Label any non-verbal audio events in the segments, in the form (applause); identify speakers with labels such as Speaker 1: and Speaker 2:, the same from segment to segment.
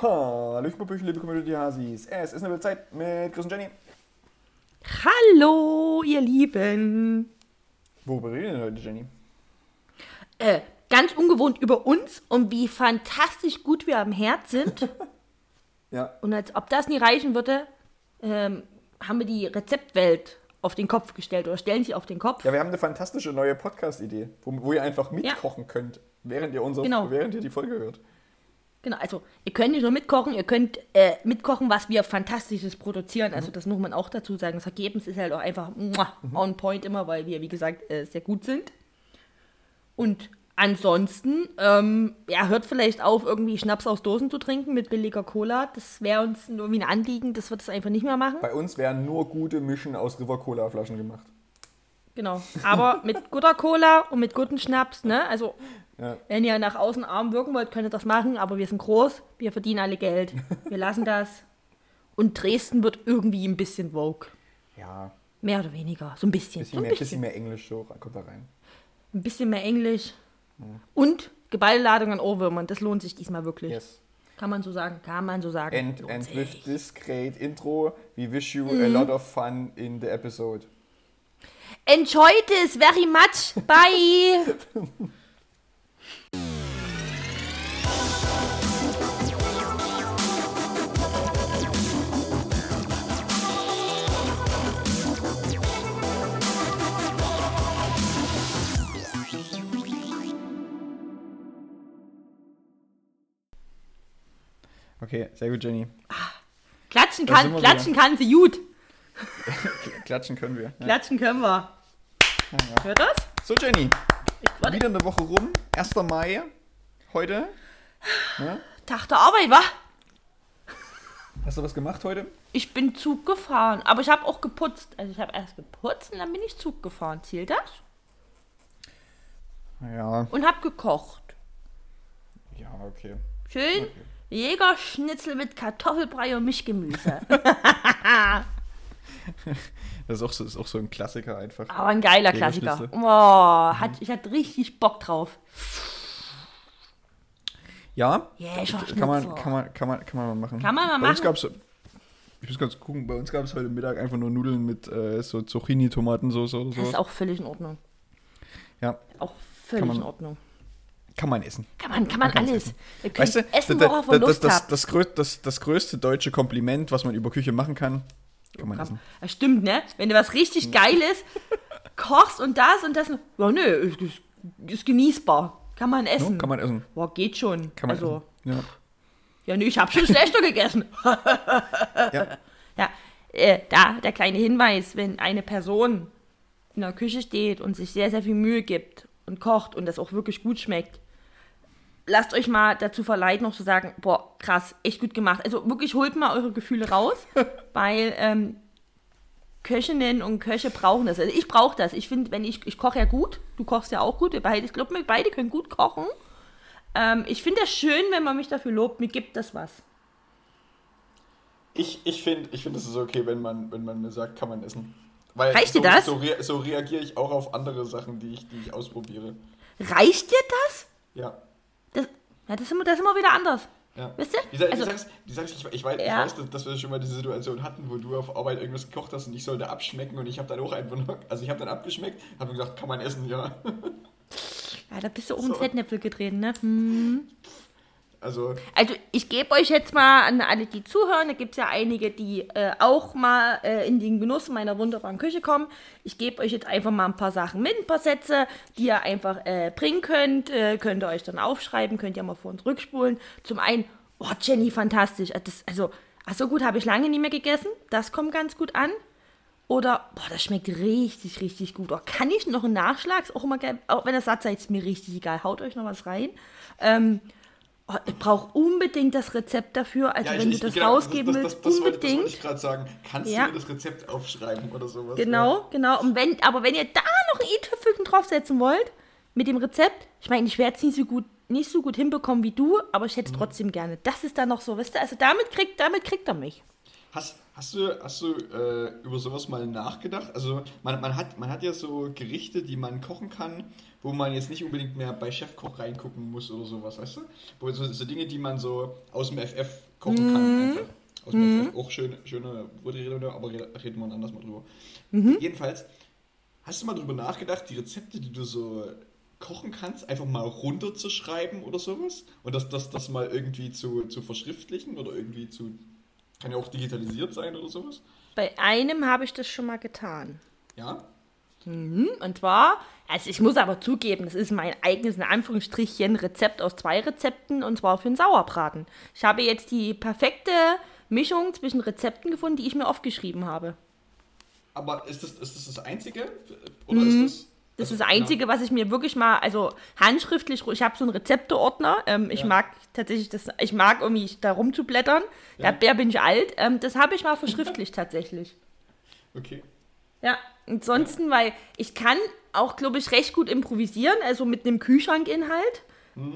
Speaker 1: Hallo, Schmuppüchen, liebe Community Hasis. Es ist eine Zeit mit Chris und Jenny.
Speaker 2: Hallo, ihr Lieben.
Speaker 1: Worüber reden wir denn heute, Jenny?
Speaker 2: Äh, ganz ungewohnt über uns und wie fantastisch gut wir am Herd sind. (laughs)
Speaker 1: Ja,
Speaker 2: Und als ob das nie reichen würde, ähm, haben wir die Rezeptwelt auf den Kopf gestellt oder stellen sie auf den Kopf.
Speaker 1: ja wir haben eine fantastische neue Podcast-Idee, wo, wo ihr einfach mitkochen könnt, während ihr, unsere,
Speaker 2: Genau.
Speaker 1: während ihr die Folge hört.
Speaker 2: Genau, also ihr könnt nicht nur mitkochen, ihr könnt äh, mitkochen, was wir Fantastisches produzieren. Also das muss man auch dazu sagen. Das Ergebnis ist halt auch einfach muah, on point immer, weil wir, wie gesagt, äh, sehr gut sind. Und ansonsten, ähm, ja, hört vielleicht auf, irgendwie Schnaps aus Dosen zu trinken mit billiger Cola. Das wäre uns nur wie ein Anliegen, das wird es einfach nicht mehr machen.
Speaker 1: Bei uns werden nur gute Mischen aus River Cola Flaschen gemacht.
Speaker 2: Genau. Aber mit guter Cola und mit guten Schnaps, ne? Also,
Speaker 1: Ja.
Speaker 2: wenn ihr nach außen arm wirken wollt, könnt ihr das machen, aber wir sind groß, wir verdienen alle Geld. (laughs) Wir lassen das. Und Dresden wird irgendwie ein bisschen Vogue.
Speaker 1: Ja,
Speaker 2: Mehr oder weniger. So ein bisschen.
Speaker 1: bisschen
Speaker 2: so ein
Speaker 1: mehr,
Speaker 2: bisschen.
Speaker 1: bisschen mehr Englisch so kommt da rein.
Speaker 2: Ein bisschen mehr Englisch. Und geballte Ladung an Ohrwürmern. Das lohnt sich diesmal wirklich.
Speaker 1: Yes.
Speaker 2: Kann man so sagen. Kann man so sagen.
Speaker 1: And, and with this great intro, we wish you
Speaker 2: Mhm.
Speaker 1: a lot of fun in the episode.
Speaker 2: Enjoy this very much. Bye. (laughs)
Speaker 1: Okay, sehr gut, Jenny.
Speaker 2: Klatschen kann, klatschen kann sie gut. (laughs)
Speaker 1: Klatschen können wir. Ja.
Speaker 2: Klatschen können wir. Hört das?
Speaker 1: So, Jenny, wieder eine Woche rum. 1. Mai, heute. Ja?
Speaker 2: Tag der Arbeit, wa?
Speaker 1: Hast du was gemacht heute?
Speaker 2: Ich bin Zug gefahren, aber ich habe auch geputzt. Also ich habe erst geputzt und dann bin ich Zug gefahren. Zählt das?
Speaker 1: Ja,
Speaker 2: Und habe gekocht.
Speaker 1: ja, okay.
Speaker 2: Schön Jägerschnitzel mit Kartoffelbrei und Mischgemüse. (laughs)
Speaker 1: Das ist auch so, ist auch so ein Klassiker einfach.
Speaker 2: Aber ein geiler Klassiker. Oh, hat, ich hatte richtig Bock drauf.
Speaker 1: Ja,
Speaker 2: Jägerschnitzel.
Speaker 1: kann man, kann, man, kann, man, kann man mal machen.
Speaker 2: Kann man mal
Speaker 1: bei Uns
Speaker 2: machen.
Speaker 1: gab's, ich muss ganz gucken, bei uns gab es heute Mittag einfach nur Nudeln mit äh, so Zucchini-Tomatensauce oder
Speaker 2: Das
Speaker 1: sowas.
Speaker 2: ist auch völlig in Ordnung.
Speaker 1: Ja,
Speaker 2: Auch völlig in Ordnung.
Speaker 1: Kann man essen.
Speaker 2: Kann man, kann man
Speaker 1: kann's
Speaker 2: alles. Könnt
Speaker 1: Weißt du,
Speaker 2: essen, worauf
Speaker 1: das,
Speaker 2: Lust
Speaker 1: das, das, größte, das, das größte deutsche Kompliment, was man über Küche machen kann, kann man essen.
Speaker 2: Das stimmt, ne? Wenn du was richtig Geiles kochst und das und das. Ja, nö, ist, ist, genießbar. Kann man essen.
Speaker 1: Ja, kann man essen.
Speaker 2: Boah, geht schon.
Speaker 1: Kann man
Speaker 2: also,
Speaker 1: essen.
Speaker 2: ja, nö, ich habe schon schlechter gegessen.
Speaker 1: Ja. (laughs) ja.
Speaker 2: Ja, äh, da der kleine Hinweis, wenn eine Person in der Küche steht und sich sehr, sehr viel Mühe gibt und kocht und das auch wirklich gut schmeckt, lasst euch mal dazu verleiten, noch zu sagen, boah, krass, echt gut gemacht. Also wirklich holt mal eure Gefühle raus, (laughs) weil ähm, Köchinnen und Köche brauchen das. Also ich brauche das. Ich finde, wenn ich, ich koche ja gut, du kochst ja auch gut, wir beide, ich glaube, wir beide können gut kochen. Ähm, ich finde das schön, wenn man mich dafür lobt, mir gibt das was.
Speaker 1: Ich, ich finde, ich find, es ist okay, wenn man, wenn man mir sagt, kann man essen. Weil
Speaker 2: Reicht
Speaker 1: so,
Speaker 2: dir das?
Speaker 1: So, rea so reagiere ich auch auf andere Sachen, die ich, die ich ausprobiere.
Speaker 2: Reicht dir das?
Speaker 1: Ja.
Speaker 2: Das, ja, das ist immer, das ist immer wieder anders.
Speaker 1: Ja.
Speaker 2: Wisst ihr?
Speaker 1: Die, sa-
Speaker 2: Also-
Speaker 1: die sagst, die sagst ich, ich, weiß, ich
Speaker 2: Ja.
Speaker 1: weiß, dass, wir schon mal diese Situation hatten, wo du auf Arbeit irgendwas gekocht hast und ich sollte abschmecken und ich habe dann auch einfach nur, also ich habe dann abgeschmeckt, habe gesagt, kann man essen, ja.
Speaker 2: Ja, da bist du um
Speaker 1: So.
Speaker 2: Fettnäpfel getreten, ne? Hm.
Speaker 1: Also,
Speaker 2: Also ich gebe euch jetzt mal an alle, die zuhören, da gibt es ja einige, die äh, auch mal äh, in den Genuss meiner wunderbaren Küche kommen. Ich gebe euch jetzt einfach mal ein paar Sachen mit, ein paar Sätze, die ihr einfach äh, bringen könnt. Äh, könnt ihr euch dann aufschreiben, könnt ihr mal vor und zurückspulen. Zum einen, oh Jenny, fantastisch. Äh, Das, also, ach so gut habe ich lange nicht mehr gegessen. Das kommt ganz gut an. Oder, boah, das schmeckt richtig, richtig gut. Oh, kann ich noch einen Nachschlag? Auch immer. Auch wenn das satt seid, ist mir richtig egal. Haut euch noch was rein. Ähm, oh, ich brauche unbedingt das Rezept dafür. Also, wenn du das
Speaker 1: genau,
Speaker 2: rausgeben
Speaker 1: das,
Speaker 2: willst,
Speaker 1: das, das, wollte, das
Speaker 2: unbedingt.
Speaker 1: wollte ich gerade sagen. Kannst
Speaker 2: Ja.
Speaker 1: du mir das Rezept aufschreiben oder sowas?
Speaker 2: Genau, genau. Und wenn, aber wenn ihr da noch ein i-Tüpfelchen draufsetzen wollt, mit dem Rezept, ich meine, ich werde es nicht so gut, nicht so gut hinbekommen wie du, aber ich
Speaker 1: Mhm.
Speaker 2: hätte es trotzdem gerne. Das ist dann noch so, weißt du, also damit kriegt, damit kriegt er mich.
Speaker 1: Hast, hast du, hast du äh, über sowas mal nachgedacht? Also man, man, hat, man hat ja so Gerichte, die man kochen kann, wo man jetzt nicht unbedingt mehr bei Chefkoch reingucken muss oder sowas, weißt du? Wo so, so Dinge, die man so aus dem FF kochen kann. Einfach. Aus dem FF auch schön, schöne Worte, aber reden wir anders mal drüber. Jedenfalls, hast du mal drüber nachgedacht, die Rezepte, die du so kochen kannst, einfach mal runterzuschreiben oder sowas? Und das, das, das mal irgendwie zu, zu verschriftlichen oder irgendwie zu. Kann ja auch digitalisiert sein oder sowas?
Speaker 2: Bei einem habe ich das schon mal getan.
Speaker 1: Ja?
Speaker 2: Mhm, und zwar, also ich muss aber zugeben, das ist mein eigenes, in Anführungsstrichen, Rezept aus zwei Rezepten und zwar für den Sauerbraten. Ich habe jetzt die perfekte Mischung zwischen Rezepten gefunden, die ich mir aufgeschrieben habe.
Speaker 1: Aber ist das ist das, das Einzige? Oder ist das.
Speaker 2: Das
Speaker 1: also,
Speaker 2: ist das Einzige, was ich mir wirklich mal, also handschriftlich, ich habe so einen Rezepteordner. Ähm, ich
Speaker 1: Ja.
Speaker 2: mag tatsächlich das, ich mag irgendwie da rumzublättern.
Speaker 1: Ja.
Speaker 2: Da, da bin ich alt. Ähm, das habe ich mal verschriftlicht (laughs) tatsächlich.
Speaker 1: Genau. Okay.
Speaker 2: Ja, ansonsten, weil ich kann auch, glaube ich, recht gut improvisieren, also mit einem Kühlschrankinhalt.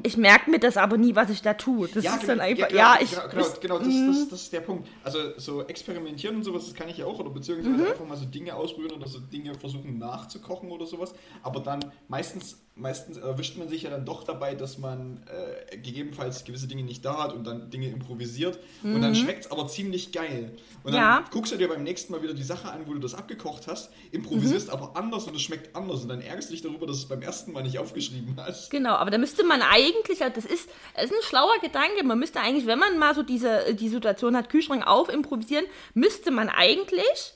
Speaker 2: Ich merke mir das aber nie, was ich da tue. Das ist dann einfach,
Speaker 1: genau,
Speaker 2: ja, ich.
Speaker 1: Genau, genau, genau das, das, das ist der Punkt. Also, so experimentieren und sowas, das kann ich ja auch, oder beziehungsweise
Speaker 2: Mhm.
Speaker 1: einfach mal so Dinge ausprobieren oder so Dinge versuchen nachzukochen oder sowas. Aber dann meistens, meistens erwischt man sich ja dann doch dabei, dass man äh, gegebenenfalls gewisse Dinge nicht da hat und dann Dinge improvisiert. Und dann schmeckt es aber ziemlich geil. Und dann
Speaker 2: Mhm. Ja.
Speaker 1: guckst du dir beim nächsten Mal wieder die Sache an, wo du das abgekocht hast, improvisierst
Speaker 2: Mhm.
Speaker 1: aber anders und es schmeckt anders. Und dann ärgerst du dich darüber, dass du es beim ersten Mal nicht aufgeschrieben hast.
Speaker 2: Genau, aber da müsste man eigentlich, das ist, das ist ein schlauer Gedanke, man müsste eigentlich, wenn man mal so diese die Situation hat, Kühlschrank auf, improvisieren, müsste man eigentlich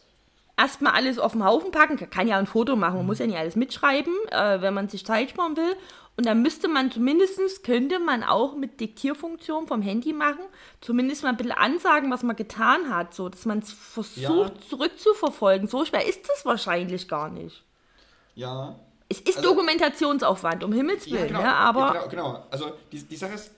Speaker 2: erstmal alles auf den Haufen packen, kann ja ein Foto machen, man muss ja nicht alles mitschreiben, äh, wenn man sich Zeit sparen will. Und dann müsste man zumindest, könnte man auch mit Diktierfunktion vom Handy machen, zumindest mal ein bisschen ansagen, was man getan hat, so dass man es versucht
Speaker 1: Ja.
Speaker 2: zurückzuverfolgen. So schwer ist das wahrscheinlich gar nicht.
Speaker 1: Ja,
Speaker 2: Es ist
Speaker 1: Also-
Speaker 2: Dokumentationsaufwand, um Himmels Willen,
Speaker 1: genau,
Speaker 2: ja, aber.
Speaker 1: Ja, genau, genau. Also die, die Sache ist,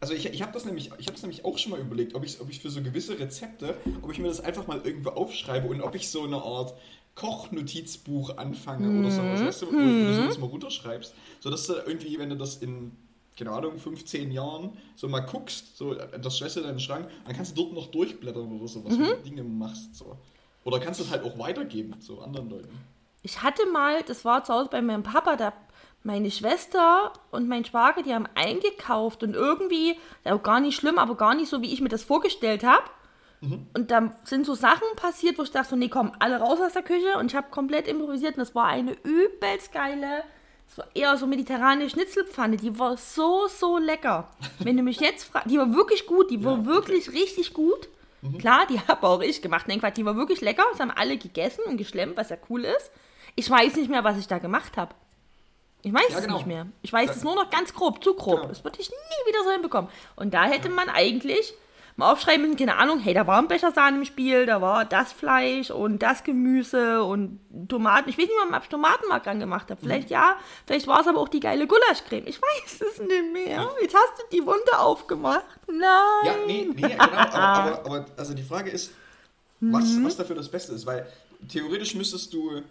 Speaker 1: also ich, ich habe das nämlich, ich habe es nämlich auch schon mal überlegt, ob ich, ob ich für so gewisse Rezepte, ob ich mir das einfach mal irgendwo aufschreibe und ob ich so eine Art Kochnotizbuch anfange oder sowas, weißt du, wo, wo du sowas mal runterschreibst, sodass du irgendwie, wenn du das in keine Ahnung, 15 Jahren so mal guckst, so das stellst du in deinen Schrank, dann kannst du dort noch durchblättern oder so, was du Dinge machst. So. Oder kannst du es halt auch weitergeben, so anderen Leuten.
Speaker 2: Ich hatte mal, das war zu Hause bei meinem Papa, da meine Schwester und mein Schwager, die haben eingekauft und irgendwie, ja, gar nicht schlimm, aber gar nicht so, wie ich mir das vorgestellt habe. Und dann sind so Sachen passiert, wo ich dachte, so, nee, komm, alle raus aus der Küche und ich habe komplett improvisiert und das war eine übelst geile, das war eher so mediterrane Schnitzelpfanne, die war so, so lecker. (laughs) Wenn du mich jetzt fragst, die war wirklich gut, die war
Speaker 1: okay.
Speaker 2: wirklich richtig gut. Klar, die (laughs) habe auch ich gemacht. Nein, Quatsch, die war wirklich lecker. Das haben alle gegessen und geschlemmt, was ja cool ist. Ich weiß nicht mehr, was ich da gemacht habe. Ich weiß
Speaker 1: Ja,
Speaker 2: es
Speaker 1: genau.
Speaker 2: nicht mehr. Ich weiß
Speaker 1: Da-
Speaker 2: es nur noch ganz grob, zu grob.
Speaker 1: Genau.
Speaker 2: Das würde ich nie wieder so hinbekommen. Und da hätte man eigentlich mal aufschreiben müssen, keine Ahnung, hey, da war ein Becher Sahne im Spiel, da war das Fleisch und das Gemüse und Tomaten. Ich weiß nicht ob ich Tomatenmark gemacht habe.
Speaker 1: Mhm.
Speaker 2: Vielleicht ja, vielleicht war es aber auch die geile Gulaschcreme. Ich weiß es nicht mehr. Jetzt hast du die Wunde aufgemacht. Nein.
Speaker 1: Ja, nee, nee, genau, aber, aber, aber also die Frage ist, was, was dafür das Beste ist, weil theoretisch müsstest du,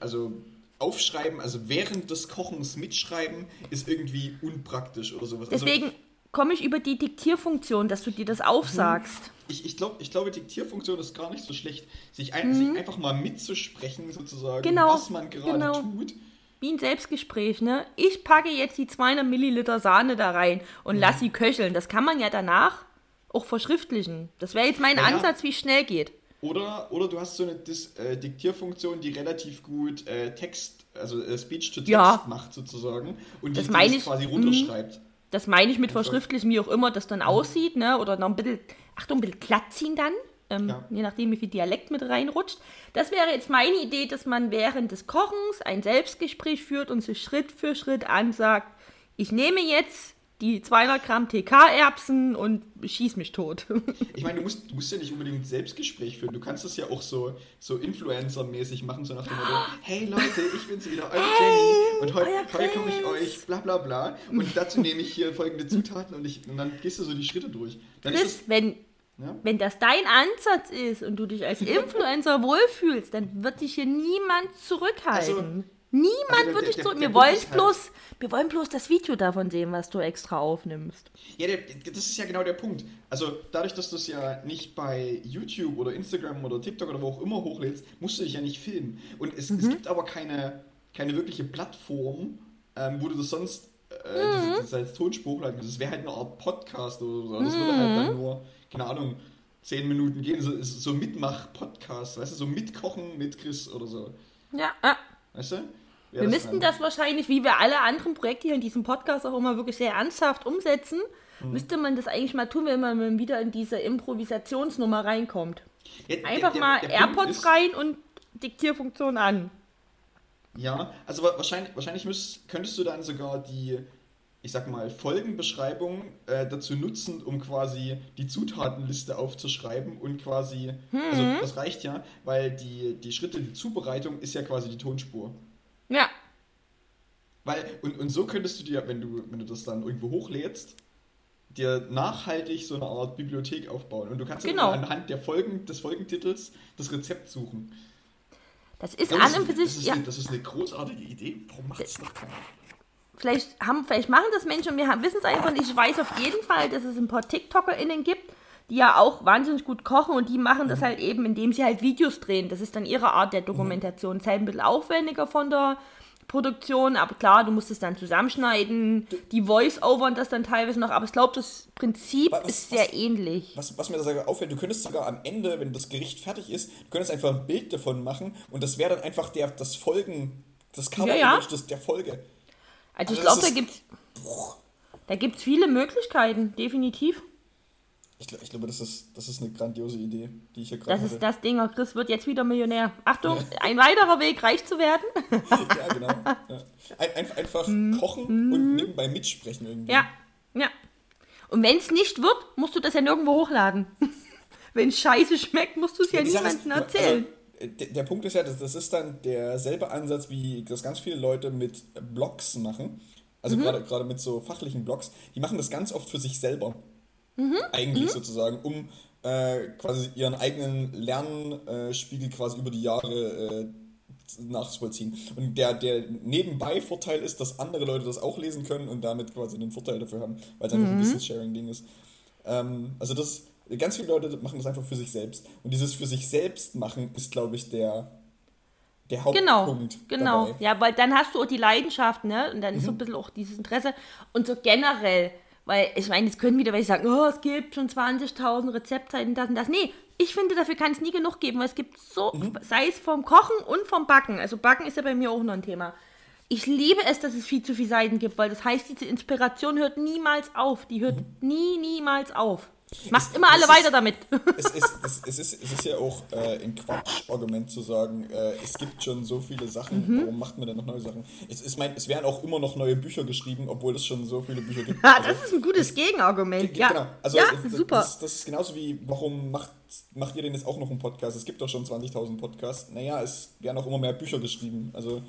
Speaker 1: also aufschreiben, also während des Kochens mitschreiben, ist irgendwie unpraktisch oder sowas.
Speaker 2: Deswegen komme ich über die Diktierfunktion, dass du dir das aufsagst.
Speaker 1: Also, ich, ich, glaub, ich glaube, Diktierfunktion ist gar nicht so schlecht, sich, ein, sich einfach mal mitzusprechen, sozusagen,
Speaker 2: Genau,
Speaker 1: was man gerade
Speaker 2: genau.
Speaker 1: tut.
Speaker 2: Wie ein Selbstgespräch, ne? Ich packe jetzt die 200 Milliliter Sahne da rein und lass sie köcheln. Das kann man ja danach auch verschriftlichen. Das wäre jetzt mein
Speaker 1: Ja, ja.
Speaker 2: Ansatz, wie es schnell geht.
Speaker 1: Oder, oder du hast so eine Dis, äh, Diktierfunktion, die relativ gut äh, Text, also äh, Speech to Text
Speaker 2: Ja.
Speaker 1: macht sozusagen und
Speaker 2: Das
Speaker 1: die, das quasi
Speaker 2: mhm.
Speaker 1: runterschreibt.
Speaker 2: Das meine ich mit verschriftlichen, wie auch immer das dann aussieht, ne? Oder noch ein bisschen, Achtung, ein bisschen glatt ziehen dann. Ähm,
Speaker 1: Ja.
Speaker 2: Je nachdem, wie viel Dialekt mit reinrutscht. Das wäre jetzt meine Idee, dass man während des Kochens ein Selbstgespräch führt und sich Schritt für Schritt ansagt, ich nehme jetzt die 200 Gramm TK-Erbsen und schieß mich tot. (laughs)
Speaker 1: Ich meine, du musst, du musst ja nicht unbedingt Selbstgespräch führen. Du kannst es ja auch so, so Influencer-mäßig machen, so nach dem Motto, (gasps) hey Leute, ich bin's wieder, eure Jenny und heu,
Speaker 2: euer
Speaker 1: heute koche ich
Speaker 2: Chris."
Speaker 1: euch, bla bla bla. Und dazu nehme ich hier folgende (laughs) Zutaten und, ich, und dann gehst du so die Schritte durch. Dann ist
Speaker 2: Chris, wenn,
Speaker 1: Ja.
Speaker 2: wenn das dein Ansatz ist und du dich als (laughs) Influencer wohlfühlst, dann wird dich hier niemand zurückhalten.
Speaker 1: Also-
Speaker 2: niemand
Speaker 1: also
Speaker 2: wird dich zurück. Wir wollen
Speaker 1: halt-
Speaker 2: bloß, wir wollen bloß das Video davon sehen, was du extra aufnimmst.
Speaker 1: Ja, der, das ist ja genau der Punkt. Also dadurch, dass du es ja nicht bei YouTube oder Instagram oder TikTok oder wo auch immer hochlädst, musst du dich ja nicht filmen. Und es,
Speaker 2: Mhm.
Speaker 1: es gibt aber keine, keine wirkliche Plattform, ähm, wo du das sonst äh, mhm. das, das als Tonspur hochladen kannst. Das wäre halt eine Art Podcast oder so. Das mhm. würde halt dann nur, keine Ahnung, zehn Minuten gehen. So, so Mitmach-Podcast, weißt du, so mitkochen mit Chris oder so.
Speaker 2: Ja, ja.
Speaker 1: Weißt du?
Speaker 2: Wir das müssten das wahrscheinlich, wie wir alle anderen Projekte hier in diesem Podcast auch immer wirklich sehr ernsthaft umsetzen, mhm. müsste man das eigentlich mal tun, wenn man wieder in diese Improvisationsnummer reinkommt. Ja, Einfach der, der, mal AirPods rein und Diktierfunktion an.
Speaker 1: Ja, also wahrscheinlich, wahrscheinlich müsst, könntest du dann sogar die, ich sag mal, Folgenbeschreibung äh, dazu nutzen, um quasi die Zutatenliste aufzuschreiben und quasi, also mhm. also das reicht ja, weil die, die Schritte, die Zubereitung ist ja quasi die Tonspur.
Speaker 2: Ja.
Speaker 1: Weil, und, und so könntest du dir, wenn du, wenn du das dann irgendwo hochlädst, dir nachhaltig so eine Art Bibliothek aufbauen. Und du kannst genau. anhand der Folgen, des Folgentitels das Rezept suchen.
Speaker 2: Das ist an und für sich.
Speaker 1: Das ist, ja. eine, das ist eine großartige Idee. Warum macht es doch keiner?
Speaker 2: Vielleicht, haben, vielleicht machen das Menschen und wir wissen es einfach nicht. Ich weiß auf jeden Fall, dass es ein paar TikTokerInnen gibt, die ja auch wahnsinnig gut kochen und die machen das mhm. halt eben, indem sie halt Videos drehen. Das ist dann ihre Art der Dokumentation. Mhm. Ist halt ein bisschen aufwendiger von der Produktion, aber klar, du musst es dann zusammenschneiden, die Voice-Over und das dann teilweise noch, aber ich glaube, das Prinzip was, ist sehr
Speaker 1: was,
Speaker 2: ähnlich.
Speaker 1: Was, was mir da auffällt, du könntest sogar am Ende, wenn das Gericht fertig ist, du könntest einfach ein Bild davon machen und das wäre dann einfach der, das Folgen, das Cover ja, ja. der Folge.
Speaker 2: Also, also ich glaube, da gibt es da gibt's viele Möglichkeiten, definitiv.
Speaker 1: Ich, ich, glaube, das ist, das ist eine grandiose Idee, die ich hier gerade
Speaker 2: Das hatte. ist das Ding, Chris wird jetzt wieder Millionär. Achtung, ja. ein weiterer Weg, reich zu werden. (laughs)
Speaker 1: ja, genau. Ja. Ein, einfach mm. kochen mm. und nebenbei mitsprechen irgendwie.
Speaker 2: Ja, ja. Und wenn es nicht wird, musst du das ja nirgendwo hochladen. (laughs) wenn es scheiße schmeckt, musst du es ja, ja niemandem erzählen.
Speaker 1: Also, der, Punkt ist ja, das, ist dann derselbe Ansatz, wie das ganz viele Leute mit Blogs machen. Also mhm. gerade mit so fachlichen Blogs. Die machen das ganz oft für sich selber. Mhm. Eigentlich mhm. sozusagen, um äh, quasi ihren eigenen Lernspiegel quasi über die Jahre äh, nachzuvollziehen. Und der, der Nebenbei-Vorteil ist, dass andere Leute das auch lesen können und damit quasi einen Vorteil dafür haben, weil es einfach mhm. ein Business-Sharing-Ding ist. Ähm, also das, ganz viele Leute machen das einfach für sich selbst. Und dieses für sich selbst machen ist, glaube ich, der, der
Speaker 2: genau, Hauptpunkt. Genau, genau. Ja, weil dann hast du auch die Leidenschaft, ne? Und dann ist so ein mhm. bisschen auch dieses Interesse. Und so generell weil ich meine, es können wieder welche sagen, oh, es gibt schon 20.000 Rezeptseiten, das und das. Nee, ich finde, dafür kann es nie genug geben, weil es gibt so, mhm. sei es vom Kochen und vom Backen. Also Backen ist ja bei mir auch noch ein Thema. Ich liebe es, dass es viel zu viele Seiten gibt, weil das heißt, diese Inspiration hört niemals auf. Die hört mhm. nie, niemals auf. Macht es, immer alle weiter damit. (laughs)
Speaker 1: Es, es, es, es, ist, es ist ja auch äh, ein Quatsch-Argument zu sagen, äh, es gibt schon so viele Sachen, mhm. warum macht man denn noch neue Sachen? Es, es, mein, es werden auch immer noch neue Bücher geschrieben, obwohl es schon so viele Bücher gibt. (laughs)
Speaker 2: Ah, also, das ist ein gutes Gegenargument, ja. Genau,
Speaker 1: also
Speaker 2: ja,
Speaker 1: super. Das, das, ist genauso wie, warum macht, macht ihr denn jetzt auch noch einen Podcast? Es gibt doch schon 20.000 Podcasts. Naja, es werden auch immer mehr Bücher geschrieben. Also,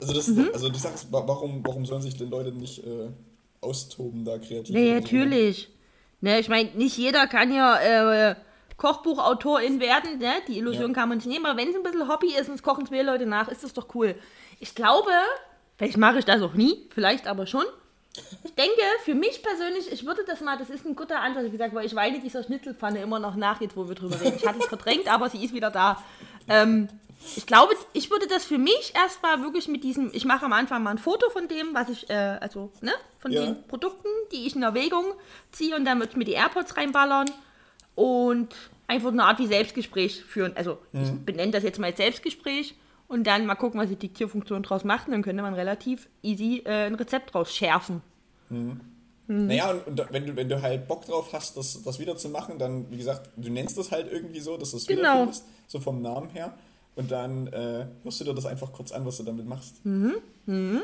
Speaker 1: also, das, mhm. also du sagst, warum, warum sollen sich denn Leute nicht äh, austoben da kreativ?
Speaker 2: Nee, natürlich. So? Ne, ich meine, nicht jeder kann ja äh, Kochbuchautorin werden, ne? Die Illusion ja. kann man nicht nehmen, aber wenn es ein bisschen Hobby ist und es kochen zwei Leute nach, ist das doch cool. Ich glaube, vielleicht mache ich das auch nie, vielleicht aber schon. Ich denke, für mich persönlich, ich würde das mal, das ist ein guter Ansatz, wie gesagt, weil ich weine dieser Schnitzelpfanne immer noch nach, jetzt wo wir drüber reden. Ich hatte es verdrängt, aber sie ist wieder da. Ähm, ich glaube, ich würde das für mich erstmal wirklich mit diesem, ich mache am Anfang mal ein Foto von dem, was ich, äh, also, ne, von ja. den Produkten, die ich in Erwägung ziehe und dann würde ich mir die AirPods reinballern und einfach eine Art wie Selbstgespräch führen. Also, mhm. ich benenne das jetzt mal als Selbstgespräch und dann mal gucken, was die Diktierfunktion draus macht. Und dann könnte man relativ easy äh, ein Rezept draus schärfen.
Speaker 1: Mhm. Mhm. Naja, und, und, wenn, du, wenn du halt Bock drauf hast, das, das wieder zu machen, dann, wie gesagt, du nennst das halt irgendwie so, dass du es genau. wiederfindest, so vom Namen her. Und dann äh, hörst du dir das einfach kurz an, was du damit machst. Mhm. Mhm.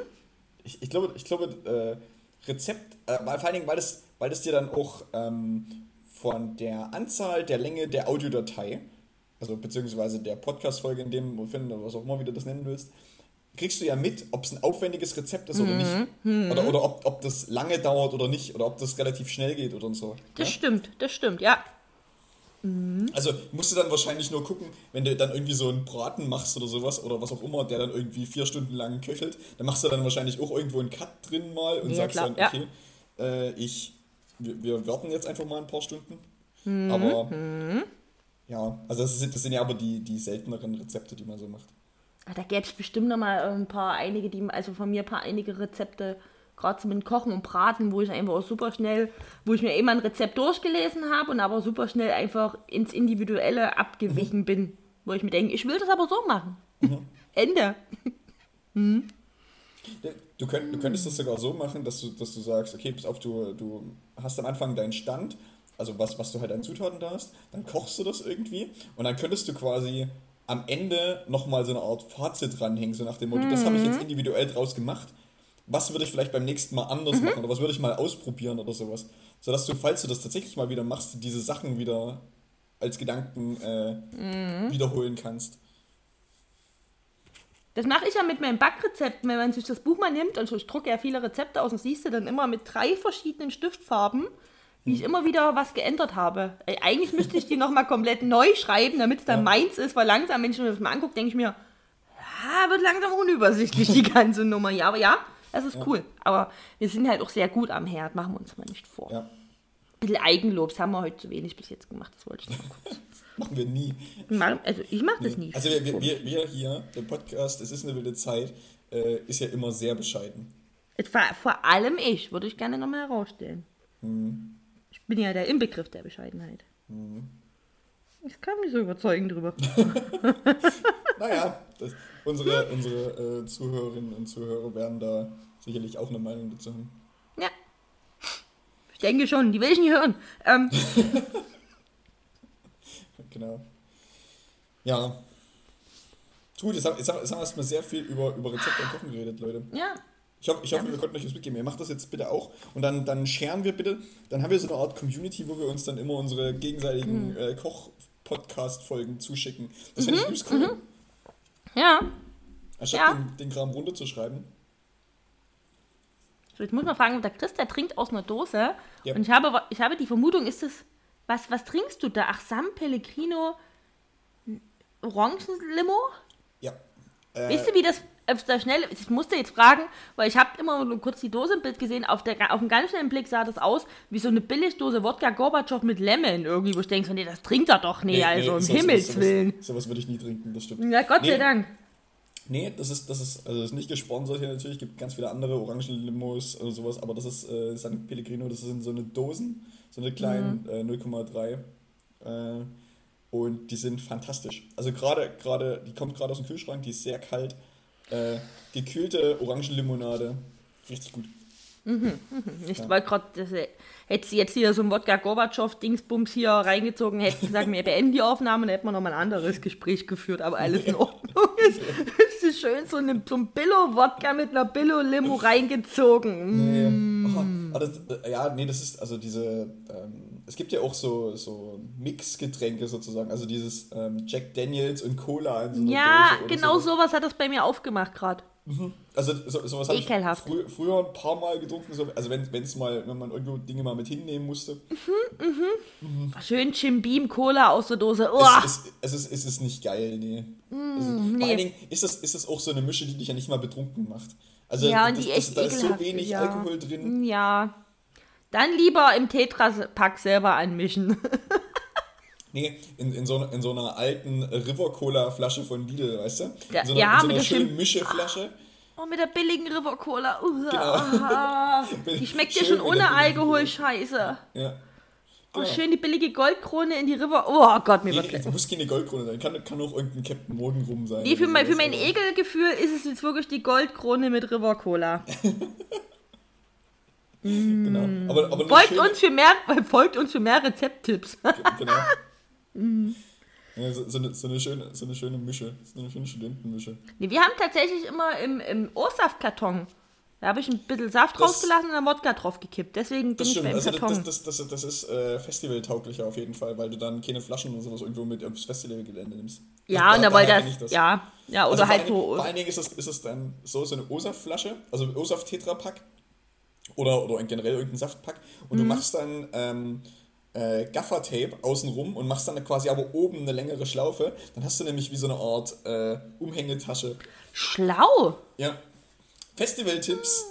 Speaker 1: Ich, ich glaube, ich glaube äh, Rezept, äh, vor allen Dingen, weil das, weil das dir dann auch ähm, von der Anzahl der Länge der Audiodatei, also beziehungsweise der Podcast-Folge in dem Film, was auch immer wie du das nennen willst, kriegst du ja mit, ob es ein aufwendiges Rezept ist oder nicht. Mhm. Oder, oder ob, ob das lange dauert oder nicht. Oder ob das relativ schnell geht oder so.
Speaker 2: Das ja? stimmt, das stimmt, ja.
Speaker 1: Mhm. Also musst du dann wahrscheinlich nur gucken, wenn du dann irgendwie so einen Braten machst oder sowas oder was auch immer, der dann irgendwie vier Stunden lang köchelt, dann machst du dann wahrscheinlich auch irgendwo einen Cut drin mal und ja, sagst klar, dann, okay, ja. äh, ich, wir, wir, warten jetzt einfach mal ein paar Stunden. Mhm. Aber mhm. ja, also das, ist, das, sind ja aber die, die selteneren Rezepte, die man so macht.
Speaker 2: Ah, Da gäbe es bestimmt noch mal ein paar einige, die, also von mir ein paar einige Rezepte, gerade so mit Kochen und Braten, wo ich einfach auch super schnell, wo ich mir immer ein Rezept durchgelesen habe und aber super schnell einfach ins Individuelle abgewichen bin. Wo ich mir denke, ich will das aber so machen. (laughs) Ende. (laughs)
Speaker 1: Du, könnt, du könntest das sogar so machen, dass du, dass du sagst, okay, pass auf, du, du hast am Anfang deinen Stand, also was, was du halt an Zutaten da hast, dann kochst du das irgendwie und dann könntest du quasi am Ende nochmal so eine Art Fazit dranhängen, so nach dem Motto, das habe ich jetzt individuell draus gemacht. Was würde ich vielleicht beim nächsten Mal anders machen oder was würde ich mal ausprobieren oder sowas. Sodass du, falls du das tatsächlich mal wieder machst, diese Sachen wieder als Gedanken äh, wiederholen kannst.
Speaker 2: Das mache ich ja mit meinen Backrezepten, wenn man sich das Buch mal nimmt. Also ich drucke ja viele Rezepte aus und siehst du dann immer mit drei verschiedenen Stiftfarben, wie ich immer wieder was geändert habe. Eigentlich müsste ich die nochmal komplett (laughs) neu schreiben, damit es dann
Speaker 1: Ja.
Speaker 2: meins ist, weil langsam, wenn ich mir das mal angucke, denke ich mir, ja, wird langsam unübersichtlich die (laughs) ganze Nummer hier. Aber ja, das ist cool. Aber wir sind halt auch sehr gut am Herd, machen wir uns mal nicht vor.
Speaker 1: Ja,
Speaker 2: Ein bisschen Eigenlob, das haben wir heute zu wenig bis jetzt gemacht, das wollte ich noch kurz. (laughs)
Speaker 1: machen wir nie.
Speaker 2: Also ich mache das nie.
Speaker 1: Also wir, wir, wir, hier, der Podcast, es ist eine wilde Zeit, äh, ist ja immer sehr bescheiden.
Speaker 2: Es war vor allem ich, würde ich gerne nochmal herausstellen. Ich bin ja der Inbegriff der Bescheidenheit. Ich kann mich so überzeugen drüber. (laughs)
Speaker 1: Naja, das, unsere, unsere äh, Zuhörerinnen und Zuhörer werden da sicherlich auch eine Meinung dazu haben.
Speaker 2: Ja. Ich denke schon, die will ich nicht hören. Ähm, (laughs)
Speaker 1: Genau. Ja. Gut, jetzt haben, jetzt haben, jetzt haben wir erstmal sehr viel über, über Rezepte und Kochen geredet, Leute.
Speaker 2: ja.
Speaker 1: Ich hoffe, ich hoffe wir konnten euch das mitgeben. Ihr macht das jetzt bitte auch. Und dann, dann scheren wir bitte, dann haben wir so eine Art Community, wo wir uns dann immer unsere gegenseitigen äh, Koch-Podcast-Folgen zuschicken. Das finde ich übelst cool.
Speaker 2: Ja.
Speaker 1: Anstatt
Speaker 2: Ja.
Speaker 1: den, den Kram runterzuschreiben.
Speaker 2: So, jetzt muss man fragen, der Chris, der trinkt aus einer Dose.
Speaker 1: Ja.
Speaker 2: Und ich habe, ich habe die Vermutung, ist es. Was, was trinkst du da? Ach, San Pellegrino Orangenlimo?
Speaker 1: Ja. Äh,
Speaker 2: Weißt du, wie das auf der Schnelle, ich musste jetzt fragen, weil ich habe immer nur kurz die Dose im Bild gesehen, auf, der, auf dem ganz schnellen Blick sah das aus wie so eine Billigdose Wodka Gorbatschow mit Lemon irgendwie, wo ich denke, so, nee, das trinkt er doch nicht, also um
Speaker 1: sowas-
Speaker 2: Himmels
Speaker 1: sowas-
Speaker 2: Willen.
Speaker 1: Sowas würde ich nie trinken, das stimmt.
Speaker 2: Ja, Gott
Speaker 1: Nee.
Speaker 2: sei Dank.
Speaker 1: Nee, das ist, das ist, also das ist nicht gesponsert hier natürlich, gibt ganz viele andere Orangenlimos oder sowas, aber das ist äh, San Pellegrino, das sind so eine Dosen, so eine kleinen äh, 0,3 äh, und die sind fantastisch. Also gerade, gerade, die kommt gerade aus dem Kühlschrank, die ist sehr kalt, äh, gekühlte Orangenlimonade, richtig gut.
Speaker 2: Ich wollte gerade, hätte sie jetzt hier so ein Wodka Gorbatschow-Dingsbums hier reingezogen, hätte sie gesagt, wir beenden die Aufnahme, dann hätten wir nochmal ein anderes Gespräch geführt, aber alles in Ordnung. Es es ist schön so, eine, so ein Billo-Wodka mit einer Billo-Limo reingezogen.
Speaker 1: Nee. Oh, aber das, äh, ja, nee, das ist, also diese, ähm, es gibt ja auch so, so Mixgetränke sozusagen, also dieses ähm, Jack Daniels und Cola in so
Speaker 2: Ja, genau
Speaker 1: sowas.
Speaker 2: sowas hat das bei mir aufgemacht gerade.
Speaker 1: Also so, sowas habe ich frü früher ein paar Mal getrunken, so, also wenn es mal, wenn man irgendwo Dinge mal mit hinnehmen musste.
Speaker 2: Schön Jim Beam Cola aus der Dose.
Speaker 1: Es,
Speaker 2: Uah.
Speaker 1: ist, es, ist, es ist nicht geil, nee. also,
Speaker 2: nee.
Speaker 1: Vor allen Dingen ist das, ist das auch so eine Mische, die dich ja nicht mal betrunken macht. Also
Speaker 2: ja, und
Speaker 1: das,
Speaker 2: die
Speaker 1: das,
Speaker 2: echt
Speaker 1: da ist so wenig
Speaker 2: ja.
Speaker 1: Alkohol drin.
Speaker 2: Ja. Dann lieber im Tetrapack selber anmischen. (laughs)
Speaker 1: Nee, in, in, so, einer- in so einer alten River Cola Flasche von Lidl, weißt du?
Speaker 2: Ja,
Speaker 1: in so einer,
Speaker 2: ja,
Speaker 1: in so
Speaker 2: mit
Speaker 1: einer
Speaker 2: der
Speaker 1: schönen Mischeflasche.
Speaker 2: Oh, mit der billigen River Cola. Uah. (laughs) Die schmeckt ja schon ohne Alkohol scheiße.
Speaker 1: Ja.
Speaker 2: Oh, schön die billige Goldkrone in die River. Oh Gott, mir
Speaker 1: Nee,
Speaker 2: wird
Speaker 1: muss keine Goldkrone sein. Kann, kann auch irgendein Captain Morgan rum sein.
Speaker 2: Nee, für mein, für mein
Speaker 1: aber-
Speaker 2: Ekelgefühl ist es jetzt wirklich die Goldkrone mit River Cola. (laughs)
Speaker 1: Genau. Aber, aber
Speaker 2: Folgt uns, für mehr, (laughs) folgt uns für mehr Rezepttipps. (laughs)
Speaker 1: Genau. Ja, so, so, eine, so, eine schöne, so eine schöne Mische. So eine schöne Studentenmische.
Speaker 2: Nee, wir haben tatsächlich immer im, im O-Saftkarton. Da habe ich ein bisschen Saft
Speaker 1: Das-
Speaker 2: rausgelassen und dann Wodka drauf gekippt. Deswegen bin
Speaker 1: Das
Speaker 2: ich beim
Speaker 1: Also das,
Speaker 2: Karton.
Speaker 1: das, das, das, das ist äh, festivaltauglicher auf jeden Fall, weil du dann keine Flaschen oder sowas irgendwo mit aufs Festivalgelände nimmst.
Speaker 2: ja, und da
Speaker 1: kenn ich
Speaker 2: das, ja, ja, oder
Speaker 1: Also vor
Speaker 2: halt
Speaker 1: allen Dingen-
Speaker 2: so.
Speaker 1: Vor allen Dingen ist es, ist es dann so, so eine O-Saft-Flasche, also O-Saft-Tetrapack oder, oder generell irgendein Saftpack und
Speaker 2: Mhm.
Speaker 1: du machst dann ähm, äh, Gaffer-Tape außenrum und machst dann quasi aber oben eine längere Schlaufe. Dann hast du nämlich wie so eine Art äh, Umhängetasche.
Speaker 2: Schlau.
Speaker 1: Ja. Festival-Tipps.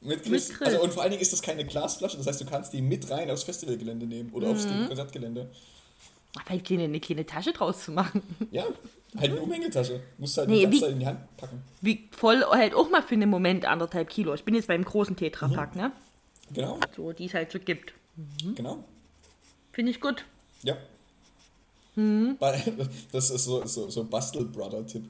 Speaker 1: Mit Chris.
Speaker 2: Mit Chris.
Speaker 1: Also, und vor allen Dingen ist das keine Glasflasche, das heißt, du kannst die mit rein aufs Festivalgelände nehmen oder aufs
Speaker 2: Mhm.
Speaker 1: Konzertgelände.
Speaker 2: Vielleicht eine, eine kleine Tasche draus zu machen.
Speaker 1: Ja, halt eine Umhängetasche. Musst halt
Speaker 2: Nee,
Speaker 1: die ganze
Speaker 2: wie-
Speaker 1: Zeit in die Hand packen.
Speaker 2: Wiegt voll halt auch mal für einen Moment anderthalb Kilo. Ich bin jetzt beim großen Tetrapack, ne?
Speaker 1: Genau,
Speaker 2: So, die es halt so gibt.
Speaker 1: genau.
Speaker 2: Finde ich gut.
Speaker 1: Ja.
Speaker 2: Mhm. (laughs)
Speaker 1: Das ist so, so, so Bastel-Brother-Tipp.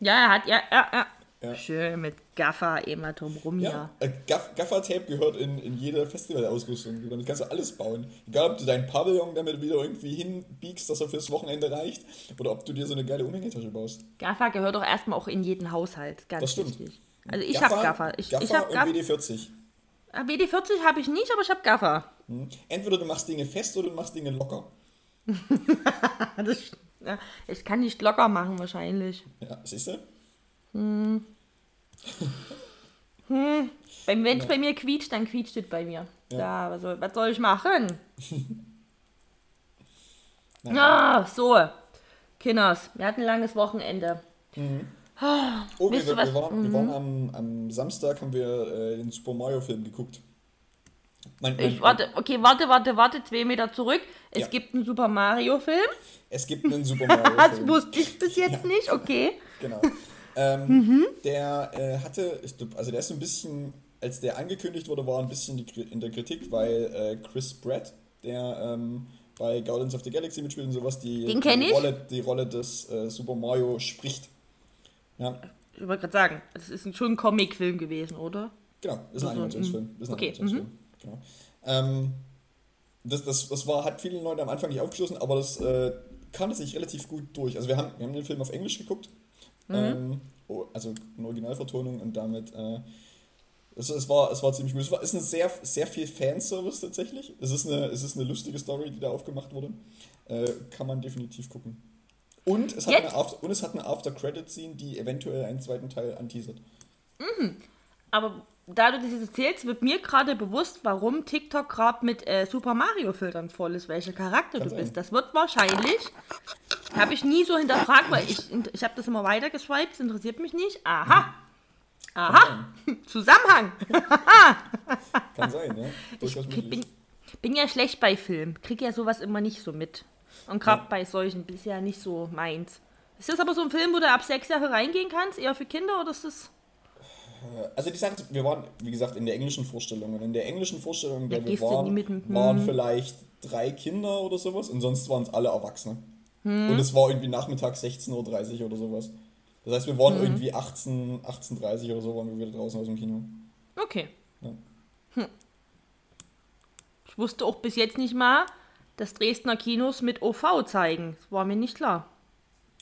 Speaker 2: Ja, er hat, ja, ja, ja.
Speaker 1: Ja.
Speaker 2: Schön mit Gaffer immer drumrum, ja.
Speaker 1: Ja, äh, Gaff Gaffer-Tape gehört in, in jede Festivalausrüstung. Damit kannst du alles bauen. Egal, ob du deinen Pavillon damit wieder irgendwie hinbiegst, dass er fürs Wochenende reicht, oder ob du dir so eine geile Umhängetasche baust.
Speaker 2: Gaffer gehört doch erstmal auch in jeden Haushalt. Ganz
Speaker 1: Das stimmt.
Speaker 2: wichtig. Also ich habe Gaffer. Ich,
Speaker 1: Gaffer
Speaker 2: ich habe
Speaker 1: und
Speaker 2: Gaffer.
Speaker 1: WD-40.
Speaker 2: WD-40 habe ich nicht, aber ich habe Gaffer.
Speaker 1: Hm? Entweder du machst Dinge fest oder du machst Dinge locker. (laughs)
Speaker 2: Das, ich kann nicht locker machen wahrscheinlich.
Speaker 1: Ja, siehst du?
Speaker 2: Wenn es bei mir quietscht, dann quietscht es bei mir. Ja, was, soll, was soll ich machen? (laughs) Ah, so. Kinders, wir hatten ein langes Wochenende.
Speaker 1: Oh, wir,
Speaker 2: Wisst ihr
Speaker 1: wir,
Speaker 2: was? Mhm.
Speaker 1: waren, wir waren am, am Samstag, haben wir äh, den Super Mario-Film geguckt. Mein, mein,
Speaker 2: Ich warte, okay, warte, warte, warte, zwei Meter zurück. Es
Speaker 1: Ja.
Speaker 2: gibt einen Super Mario-Film.
Speaker 1: Es gibt einen Super (laughs)
Speaker 2: Das
Speaker 1: Mario-Film.
Speaker 2: wusste ich bis (laughs) jetzt nicht, okay.
Speaker 1: Genau. Ähm, Der äh, hatte, ich glaub, also der ist so ein bisschen, als der angekündigt wurde, war ein bisschen in der Kritik, weil äh, Chris Pratt, der ähm, bei Guardians of the Galaxy mitspielt und sowas, die, die. Rolle, die Rolle des äh, Super Mario spricht. Ja,
Speaker 2: Ich wollte gerade sagen, das ist ein- schon ein Comic-Film gewesen, oder?
Speaker 1: genau, ist ein
Speaker 2: Also,
Speaker 1: Animationsfilm. Ist ein
Speaker 2: okay,
Speaker 1: Animationsfilm. Genau. Ähm, das, das, das war, hat vielen Leuten am Anfang nicht aufgeschlossen, aber das äh, kannte sich relativ gut durch. Also wir haben, wir haben den Film auf Englisch geguckt, ähm, oh, also eine Originalvertonung und damit, äh, es, es, war, es war ziemlich gut. Es war, ist ein sehr, sehr viel Fanservice tatsächlich. Es ist, eine, es ist eine lustige Story, die da aufgemacht wurde. Äh, kann man definitiv gucken. Und es hat eine After, und es hat eine After-Credit-Scene, die eventuell einen zweiten Teil anteasert.
Speaker 2: Aber da du das jetzt erzählst, wird mir gerade bewusst, warum TikTok gerade mit äh, Super Mario-Filtern voll ist, welcher Charakter
Speaker 1: Kann
Speaker 2: du
Speaker 1: sein.
Speaker 2: bist. Das wird wahrscheinlich, habe ich nie so hinterfragt, weil ich, ich habe das immer weiter geswiped, das interessiert mich nicht. Aha, aha, Zusammenhang.
Speaker 1: Kann sein. (laughs) Durchaus
Speaker 2: Ich bin, bin ja schlecht bei Filmen, kriege ja sowas immer nicht so mit. Und gerade
Speaker 1: Ja.
Speaker 2: bei solchen bisher nicht so meins. Ist das aber so ein Film, wo du ab sechs Jahre reingehen kannst, eher für Kinder oder ist das...
Speaker 1: Also die Sache, wir waren, wie gesagt, in der englischen Vorstellung. Und in der englischen Vorstellung,
Speaker 2: Ja,
Speaker 1: wir waren, waren
Speaker 2: Hm.
Speaker 1: vielleicht drei Kinder oder sowas und sonst waren es alle Erwachsene.
Speaker 2: Hm.
Speaker 1: Und es war irgendwie Nachmittag 16.30 Uhr oder sowas. Das heißt, wir waren
Speaker 2: Hm.
Speaker 1: irgendwie 18, 18.30 oder so, waren wir wieder draußen aus dem Kino.
Speaker 2: Okay.
Speaker 1: Ja.
Speaker 2: Hm. Ich wusste auch bis jetzt nicht mal, dass Dresdner Kinos mit OV zeigen. Das war mir nicht klar.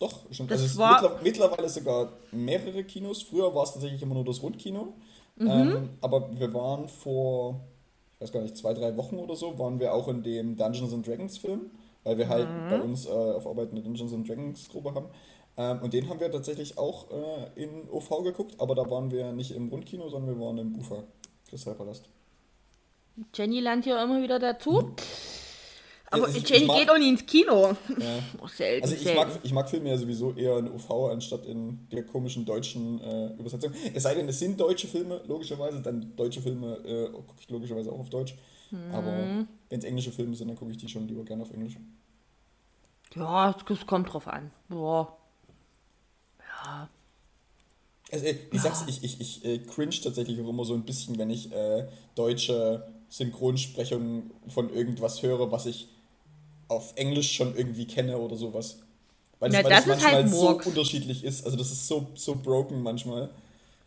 Speaker 1: Doch, stimmt.
Speaker 2: Das
Speaker 1: also es
Speaker 2: war-
Speaker 1: mittler, mittlerweile sogar mehrere Kinos. Früher war es tatsächlich immer nur das Rundkino.
Speaker 2: Mhm.
Speaker 1: Ähm, aber wir waren vor, ich weiß gar nicht, zwei, drei Wochen oder so, waren wir auch in dem Dungeons and Dragons Film, weil wir halt
Speaker 2: Mhm.
Speaker 1: bei uns äh, auf Arbeit eine Dungeons and Dragons Gruppe haben. Ähm, und den haben wir tatsächlich auch äh, in OV geguckt, aber da waren wir nicht im Rundkino, sondern wir waren im Ufer. Kristallpalast.
Speaker 2: Jenny lernt ja immer wieder dazu. Aber
Speaker 1: also ich-
Speaker 2: Jenny
Speaker 1: ich mag-
Speaker 2: geht auch nie ins Kino.
Speaker 1: Ja. (laughs)
Speaker 2: Oh, selten,
Speaker 1: Also ich
Speaker 2: selten.
Speaker 1: mag, ich mag Filme ja sowieso eher in UV anstatt in der komischen deutschen äh, Übersetzung. Es sei denn, es sind deutsche Filme, logischerweise, dann deutsche Filme äh, gucke ich logischerweise auch auf Deutsch. Aber
Speaker 2: Mhm.
Speaker 1: wenn es englische Filme sind, dann gucke ich die schon lieber gerne auf Englisch.
Speaker 2: Ja, es kommt drauf an. Boah.
Speaker 1: Also, äh, ich sag's, ich, ich, ich äh, cringe tatsächlich auch immer so ein bisschen, wenn ich äh, deutsche Synchronsprechungen von irgendwas höre, was ich auf Englisch schon irgendwie kenne oder sowas. Weil,
Speaker 2: Na,
Speaker 1: weil
Speaker 2: das ist
Speaker 1: manchmal
Speaker 2: halt
Speaker 1: so unterschiedlich ist. Also das ist so, so broken manchmal.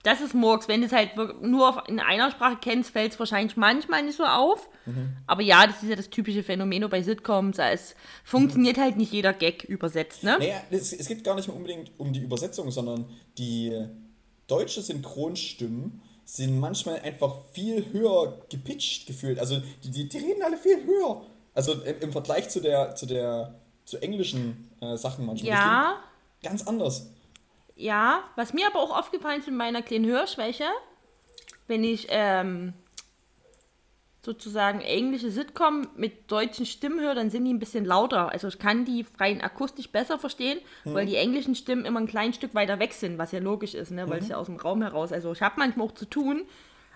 Speaker 2: Das ist Murks. Wenn du es halt nur in einer Sprache kennst, fällt es wahrscheinlich manchmal nicht so auf.
Speaker 1: Mhm.
Speaker 2: Aber ja, das ist ja das typische Phänomen bei Sitcoms. Es funktioniert halt nicht jeder Gag übersetzt, ne?
Speaker 1: Naja, es, es geht gar nicht mehr unbedingt um die Übersetzung, sondern die deutsche Synchronstimmen sind manchmal einfach viel höher gepitcht gefühlt. Also die, die, die reden alle viel höher. Also im, im Vergleich zu der, zu der, zu englischen äh, Sachen manchmal.
Speaker 2: Ja,
Speaker 1: Ganz anders.
Speaker 2: Ja. Was mir aber auch aufgefallen ist mit meiner kleinen Hörschwäche, wenn ich ähm, sozusagen englische Sitcom mit deutschen Stimmen höre, dann sind die ein bisschen lauter. Also ich kann die rein akustisch besser verstehen, weil die englischen Stimmen immer ein kleines Stück weiter weg sind, was ja logisch ist, ne? weil es ja aus dem Raum heraus. Also ich habe manchmal auch zu tun,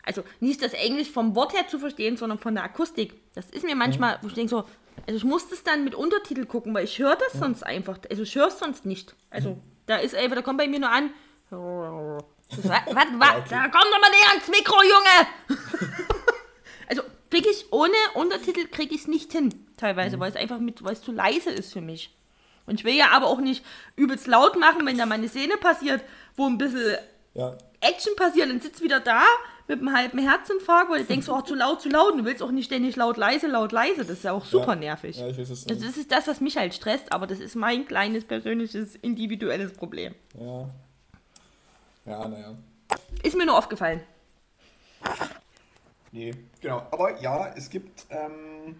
Speaker 2: also nicht das Englisch vom Wort her zu verstehen, sondern von der Akustik. Das ist mir manchmal, wo ich denke so, also ich muss das dann mit Untertitel gucken, weil ich höre das sonst einfach, also ich höre es sonst nicht. Also da ist einfach, da kommt bei mir nur an, was, was, was, da komm doch mal näher ans Mikro, Junge! (laughs) also kriege ich ohne Untertitel kriege ich es nicht hin, teilweise, weil es einfach mit, weil es zu leise ist für mich. Und ich will ja aber auch nicht übelst laut machen, wenn da mal eine Szene passiert, wo ein bisschen
Speaker 3: Ja.
Speaker 2: Action passiert, dann sitzt wieder da mit einem halben Herzinfarkt, weil du denkst, oh, zu laut, zu laut. Und du willst auch nicht ständig laut, leise, laut, leise. Das ist ja auch super
Speaker 3: Ja.
Speaker 2: nervig.
Speaker 3: Ja, ich weiß es.
Speaker 2: Also das ist das, was mich halt stresst, aber das ist mein kleines, persönliches, individuelles Problem.
Speaker 3: Ja. Ja, naja.
Speaker 2: Ist mir nur aufgefallen.
Speaker 3: Nee, genau. Aber ja, es gibt, ähm,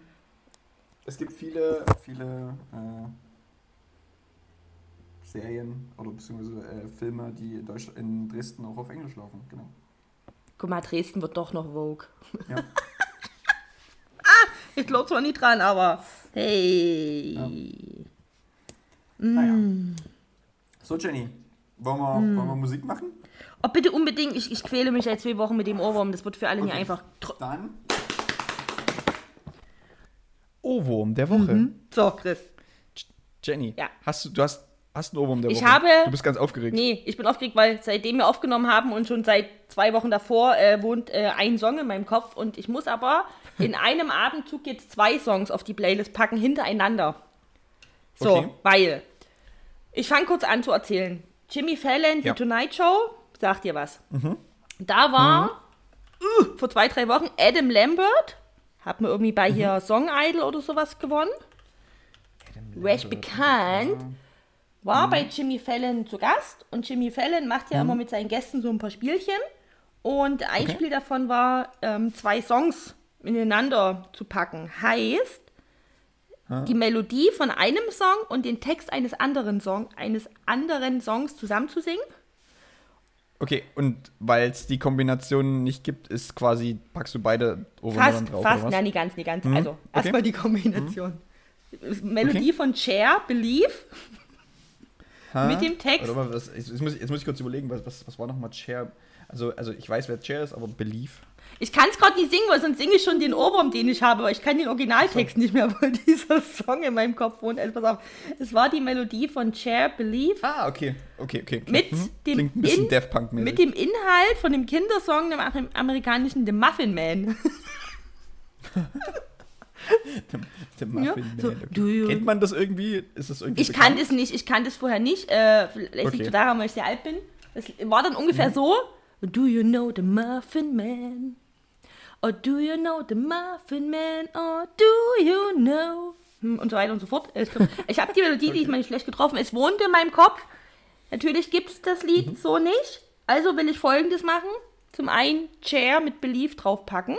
Speaker 3: es gibt viele, viele äh, Serien oder beziehungsweise äh, Filme, die in, Deutschland, in Dresden auch auf Englisch laufen. Genau.
Speaker 2: Guck mal, Dresden wird doch noch Vogue.
Speaker 3: Ja. (laughs)
Speaker 2: Ich glaube zwar nie dran, aber hey.
Speaker 3: Naja.
Speaker 2: Mm.
Speaker 3: So, Jenny, wollen wir, wollen wir Musik machen?
Speaker 2: Oh, bitte unbedingt. Ich, ich quäle mich seit zwei Wochen mit dem Ohrwurm. Das wird für alle hier
Speaker 3: Okay.
Speaker 2: einfach. tr-
Speaker 3: Dann
Speaker 1: Ohrwurm der Woche.
Speaker 2: So, Chris.
Speaker 1: Jenny,
Speaker 2: Ja.
Speaker 1: hast du, du hast, hast einen Ohrwurm der
Speaker 2: Ich
Speaker 1: Woche.
Speaker 2: habe-
Speaker 1: Du bist ganz aufgeregt.
Speaker 2: Nee, ich bin aufgeregt, weil seitdem wir aufgenommen haben und schon seit zwei Wochen davor äh, wohnt äh, ein Song in meinem Kopf und ich muss aber (laughs) in einem Atemzug jetzt zwei Songs auf die Playlist packen hintereinander. So,
Speaker 1: Okay.
Speaker 2: weil ich fange kurz an zu erzählen. Jimmy Fallon,
Speaker 1: Ja.
Speaker 2: The Tonight Show, sagt dir was. Da war uh, vor zwei, drei Wochen Adam Lambert, hat mir irgendwie bei hier Song Idol oder sowas gewonnen. Recht bekannt war bei Jimmy Fallon zu Gast und Jimmy Fallon macht ja immer mit seinen Gästen so ein paar Spielchen und ein
Speaker 1: Okay.
Speaker 2: Spiel davon war, ähm, zwei Songs ineinander zu packen. Heißt, die Melodie von einem Song und den Text eines anderen, Song, eines anderen Songs zusammenzusingen.
Speaker 1: Okay, und weil es die Kombination nicht gibt, ist quasi, packst du beide
Speaker 2: Fast,
Speaker 1: dann drauf,
Speaker 2: fast,
Speaker 1: oder was?
Speaker 2: nein, nicht ganz, nicht ganz.
Speaker 1: Mhm,
Speaker 2: Also,
Speaker 1: okay.
Speaker 2: erstmal die Kombination. Melodie
Speaker 1: Okay.
Speaker 2: von Cher, Believe,
Speaker 1: Ha?
Speaker 2: mit dem Text.
Speaker 1: Mal, was, jetzt, muss ich, jetzt muss ich kurz überlegen, was, was, was war nochmal Chair? Also, also ich weiß, wer Chair ist, aber Belief.
Speaker 2: Ich kann es gerade nicht singen, weil sonst singe ich schon den Ohrwurm, den ich habe, aber ich kann den Originaltext nicht mehr, (laughs) weil dieser Song in meinem Kopf wohnt. Also pass auf, es war die Melodie von Cher, Believe,
Speaker 1: Ah, okay. Okay, okay.
Speaker 2: Mit
Speaker 1: Mhm.
Speaker 2: dem
Speaker 1: Klingt ein bisschen
Speaker 2: In-
Speaker 1: Daft Punk-mäßig.
Speaker 2: mit dem Inhalt von dem Kindersong, dem Amer- amerikanischen The Muffin Man. (laughs) (laughs)
Speaker 1: Der Muffin
Speaker 2: Ja,
Speaker 1: Man,
Speaker 2: so,
Speaker 1: okay. Kennt man das irgendwie? Ist das irgendwie
Speaker 2: Ich kann
Speaker 1: bekannt?
Speaker 2: das nicht, ich kann das vorher nicht. Äh, vielleicht
Speaker 1: Okay.
Speaker 2: liegt es daran, weil ich sehr alt bin. Das war dann ungefähr so. Do you know the Muffin Man? Or do you know the Muffin Man? Or do you know? Hm, Und so weiter und so fort. (laughs) Ich, glaub, ich habe die Melodie, die ist mal nicht schlecht getroffen. Es wohnt in meinem Kopf. Natürlich gibt es das Lied
Speaker 1: Mhm.
Speaker 2: so nicht. Also will ich folgendes machen. Zum einen Chair mit Belief draufpacken.